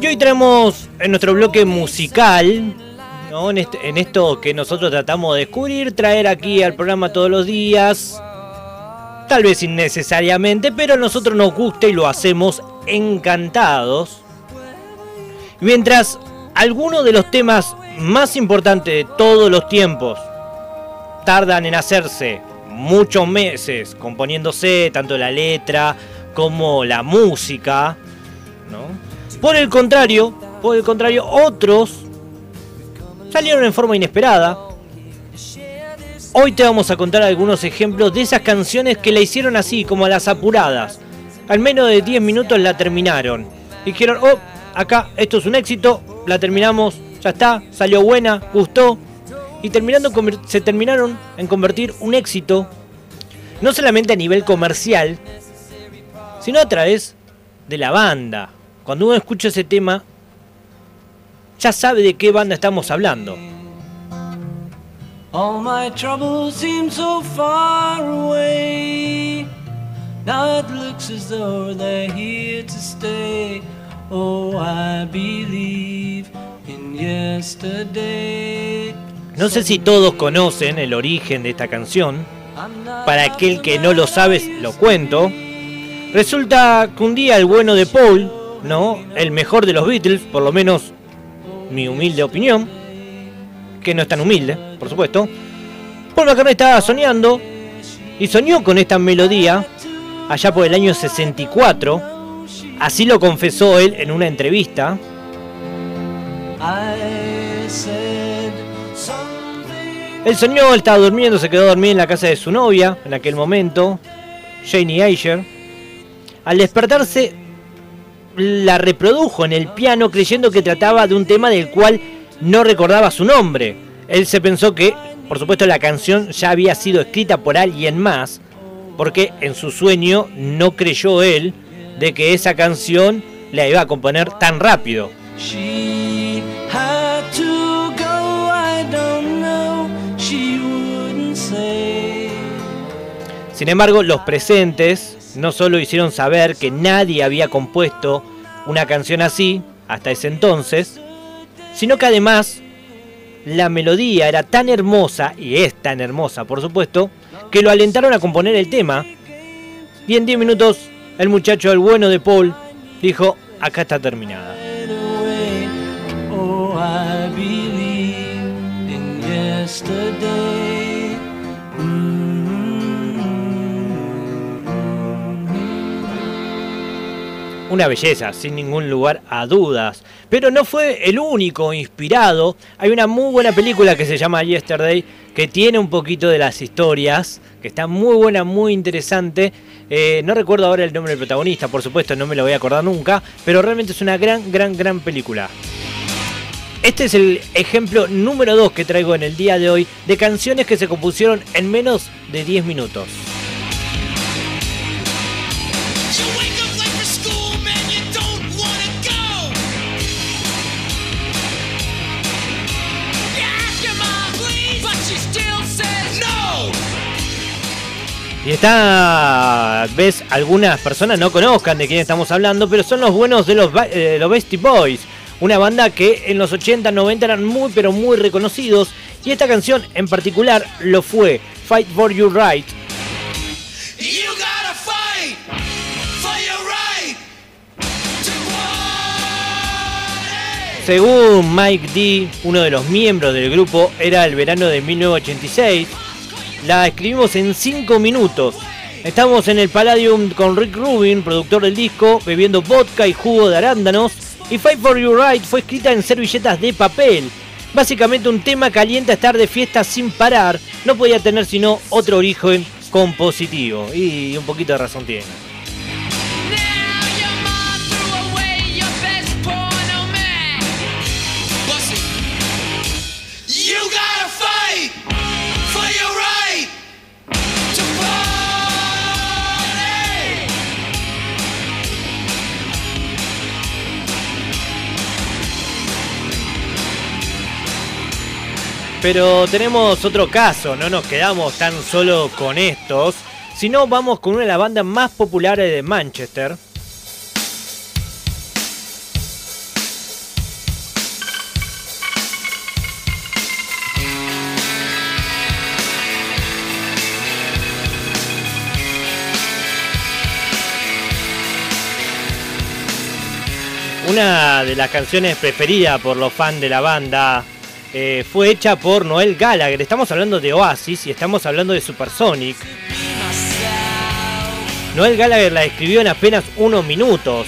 Y hoy traemos en nuestro bloque musical, en, este- en esto que nosotros tratamos de descubrir, traer aquí al programa todos los días, tal vez innecesariamente, pero a nosotros nos gusta y lo hacemos encantados. Mientras algunos de los temas más importantes de todos los tiempos tardan en hacerse muchos meses componiéndose, tanto la letra como la música. Por el contrario, por el contrario, otros salieron en forma inesperada. Hoy te vamos a contar algunos ejemplos de esas canciones que la hicieron así, como a las apuradas. Al menos de 10 minutos la terminaron. Dijeron, oh, acá esto es un éxito, la terminamos, ya está, salió buena, gustó. Y terminando, se terminaron en convertir un éxito, no solamente a nivel comercial, sino a través de la banda. Cuando uno escucha ese tema, ya sabe de qué banda estamos hablando. All my troubles seem so far away. Now it looks as though they're here to stay. Oh, I believe in yesterday. No sé si todos conocen el origen de esta canción. Para aquel que no lo sabe, lo cuento. Resulta que un día el bueno de Paul, ¿no? El mejor de los Beatles, por lo menos mi humilde opinión, que no es tan humilde, por supuesto. Paul McCartney estaba soñando y soñó con esta melodía allá por el año 64. Así lo confesó él en una entrevista. Él soñó, él estaba durmiendo, se quedó dormido en la casa de su novia en aquel momento, Janie Ayer. Al despertarse, la reprodujo en el piano creyendo que trataba de un tema del cual no recordaba su nombre. Él se pensó que, por supuesto, la canción ya había sido escrita por alguien más, porque en su sueño no creyó él de que esa canción la iba a componer tan rápido. Sin embargo, los presentes no solo hicieron saber que nadie había compuesto una canción así hasta ese entonces, sino que además la melodía era tan hermosa, y es tan hermosa por supuesto, que lo alentaron a componer el tema. Y en 10 minutos, el muchacho, el bueno de Paul, dijo, acá está terminada. Oh, yesterday. Una belleza, sin ningún lugar a dudas. Pero no fue el único inspirado. Hay una muy buena película que se llama Yesterday, que tiene un poquito de las historias, que está muy buena, muy interesante. Eh, no recuerdo ahora el nombre del protagonista, por supuesto, no me lo voy a acordar nunca, pero realmente es una gran, gran, gran película. Este es el ejemplo número 2 que traigo en el día de hoy de canciones que se compusieron en menos de 10 minutos. Y está, ves, algunas personas no conozcan de quién estamos hablando, pero son los buenos de los, eh, los Beastie Boys, una banda que en los 80, 90 eran muy, pero muy reconocidos. Y esta canción en particular lo fue, Fight for Your Right. You gotta fight for your right to party. Según Mike D, uno de los miembros del grupo, era el verano de 1986. La escribimos en 5 minutos. Estamos en el Palladium con Rick Rubin, productor del disco, bebiendo vodka y jugo de arándanos. Y Fight for Your Right fue escrita en servilletas de papel. Básicamente un tema caliente a estar de fiesta sin parar. No podía tener sino otro origen compositivo. Y un poquito de razón tiene. Pero tenemos otro caso, no nos quedamos tan solo con estos, sino vamos con una de las bandas más populares de Manchester. Una de las canciones preferidas por los fans de la banda eh, fue hecha por Noel Gallagher. Estamos hablando de Oasis y estamos hablando de Supersonic. Noel Gallagher la escribió en apenas unos minutos.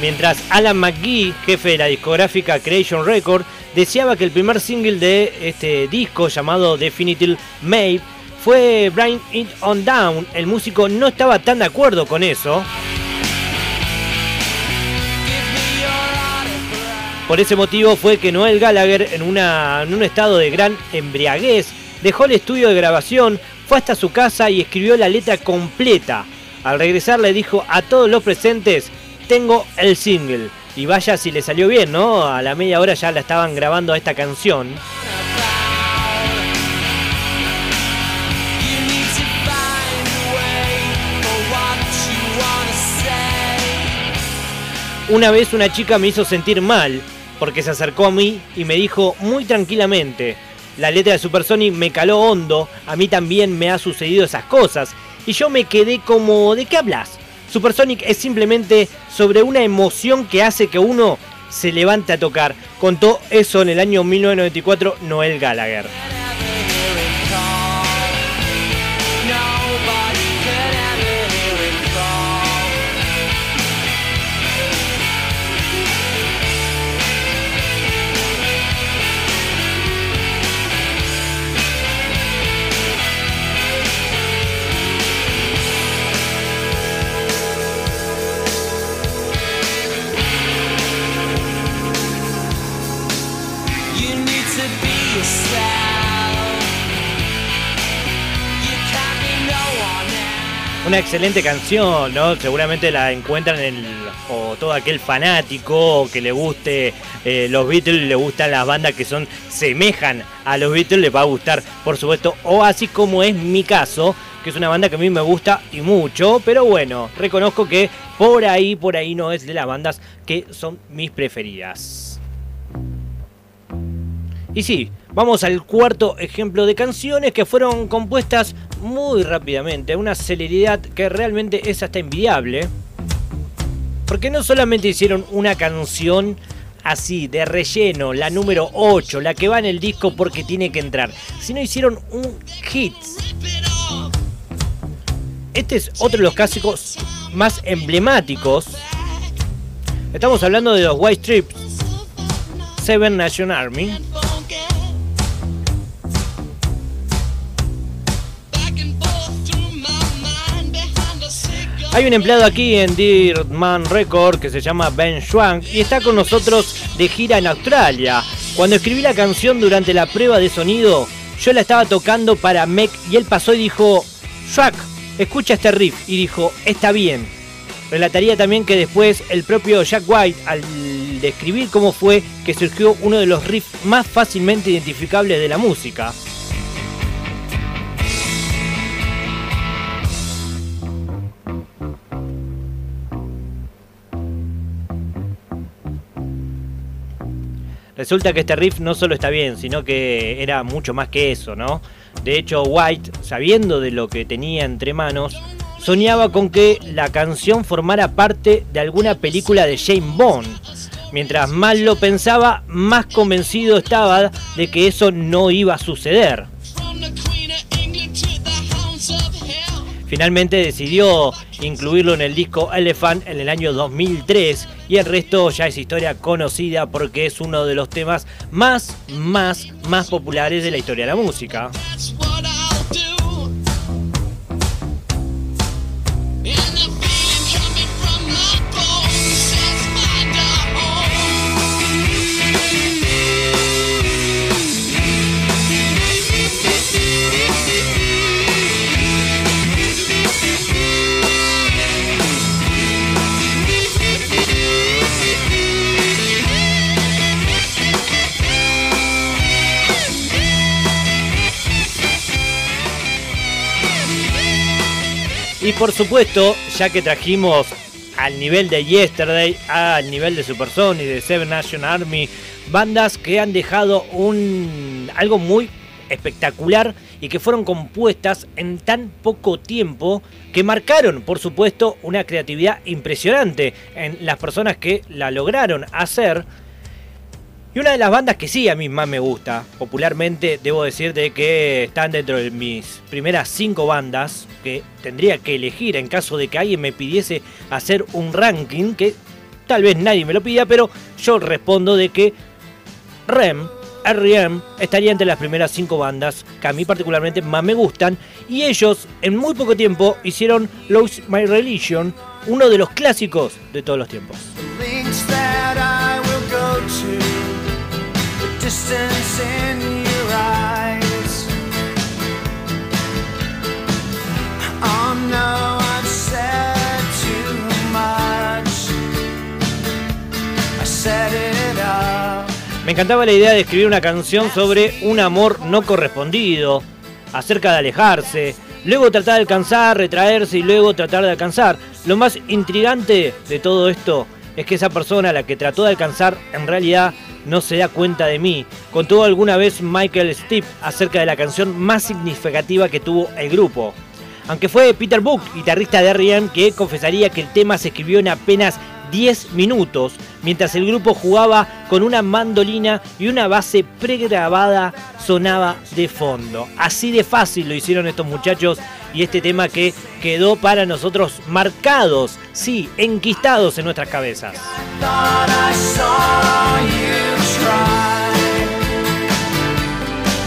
Mientras Alan McGee, jefe de la discográfica Creation Record, deseaba que el primer single de este disco llamado Definitive Maybe fue Bring It On Down. El músico no estaba tan de acuerdo con eso. Por ese motivo fue que Noel Gallagher, en, un estado de gran embriaguez, dejó el estudio de grabación, fue hasta su casa y escribió la letra completa. Al regresar le dijo a todos los presentes, tengo el single. Y vaya si le salió bien, ¿no? A la media hora ya la estaban grabando a esta canción. Una vez una chica me hizo sentir mal porque se acercó a mí y me dijo muy tranquilamente, la letra de Supersonic me caló hondo, a mí también me ha sucedido esas cosas y yo me quedé como, ¿de qué hablas? Supersonic es simplemente sobre una emoción que hace que uno se levante a tocar. Contó eso en el año 1994 Noel Gallagher. Una excelente canción, ¿no? Seguramente la encuentran en el, o todo aquel fanático que le guste eh, los Beatles, le gustan las bandas que son semejan a los Beatles, le va a gustar, por supuesto, o así como es mi caso, que es una banda que a mí me gusta y mucho, pero bueno, reconozco que por ahí, por ahí no es de las bandas que son mis preferidas. Y sí, Vamos al cuarto ejemplo de canciones que fueron compuestas muy rápidamente, una celeridad que realmente es hasta envidiable. Porque no solamente hicieron una canción así, de relleno, la número 8, la que va en el disco porque tiene que entrar, sino hicieron un hit. Este es otro de los clásicos más emblemáticos. Estamos hablando de los White Stripes, Seven Nation Army. Hay un empleado aquí en Dirtman Record que se llama Ben Schwank y está con nosotros de gira en Australia. Cuando escribí la canción durante la prueba de sonido, yo la estaba tocando para Mec y él pasó y dijo, Schwank, escucha este riff. Y dijo, está bien. Relataría también que después el propio Jack White, al describir cómo fue que surgió uno de los riffs más fácilmente identificables de la música. Resulta que este riff no solo está bien, sino que era mucho más que eso, ¿no? De hecho, White, sabiendo de lo que tenía entre manos, soñaba con que la canción formara parte de alguna película de James Bond. Mientras más lo pensaba, más convencido estaba de que eso no iba a suceder. Finalmente decidió incluirlo en el disco Elephant en el año 2003 y el resto ya es historia conocida porque es uno de los temas más, más, más populares de la historia de la música. Y por supuesto, ya que trajimos al nivel de Yesterday, al nivel de Supersonic, de Seven Nation Army, bandas que han dejado un algo muy espectacular y que fueron compuestas en tan poco tiempo que marcaron, por supuesto, una creatividad impresionante en las personas que la lograron hacer. Y una de las bandas que sí a mí más me gusta, popularmente debo decir de que están dentro de mis primeras cinco bandas que tendría que elegir en caso de que alguien me pidiese hacer un ranking, que tal vez nadie me lo pida, pero yo respondo de que REM, R.E.M. estaría entre las primeras cinco bandas que a mí particularmente más me gustan y ellos en muy poco tiempo hicieron Lose My Religion, uno de los clásicos de todos los tiempos. Me encantaba la idea de escribir una canción sobre un amor no correspondido, acerca de alejarse, luego tratar de alcanzar, retraerse y luego tratar de alcanzar. Lo más intrigante de todo esto es que esa persona a la que trató de alcanzar en realidad no se da cuenta de mí. Contó alguna vez Michael Stipe acerca de la canción más significativa que tuvo el grupo. Aunque fue Peter Book, guitarrista de R.E.M., que confesaría que el tema se escribió en apenas 10 minutos, mientras el grupo jugaba con una mandolina y una base pregrabada sonaba de fondo. Así de fácil lo hicieron estos muchachos y este tema que quedó para nosotros marcados, sí, enquistados en nuestras cabezas.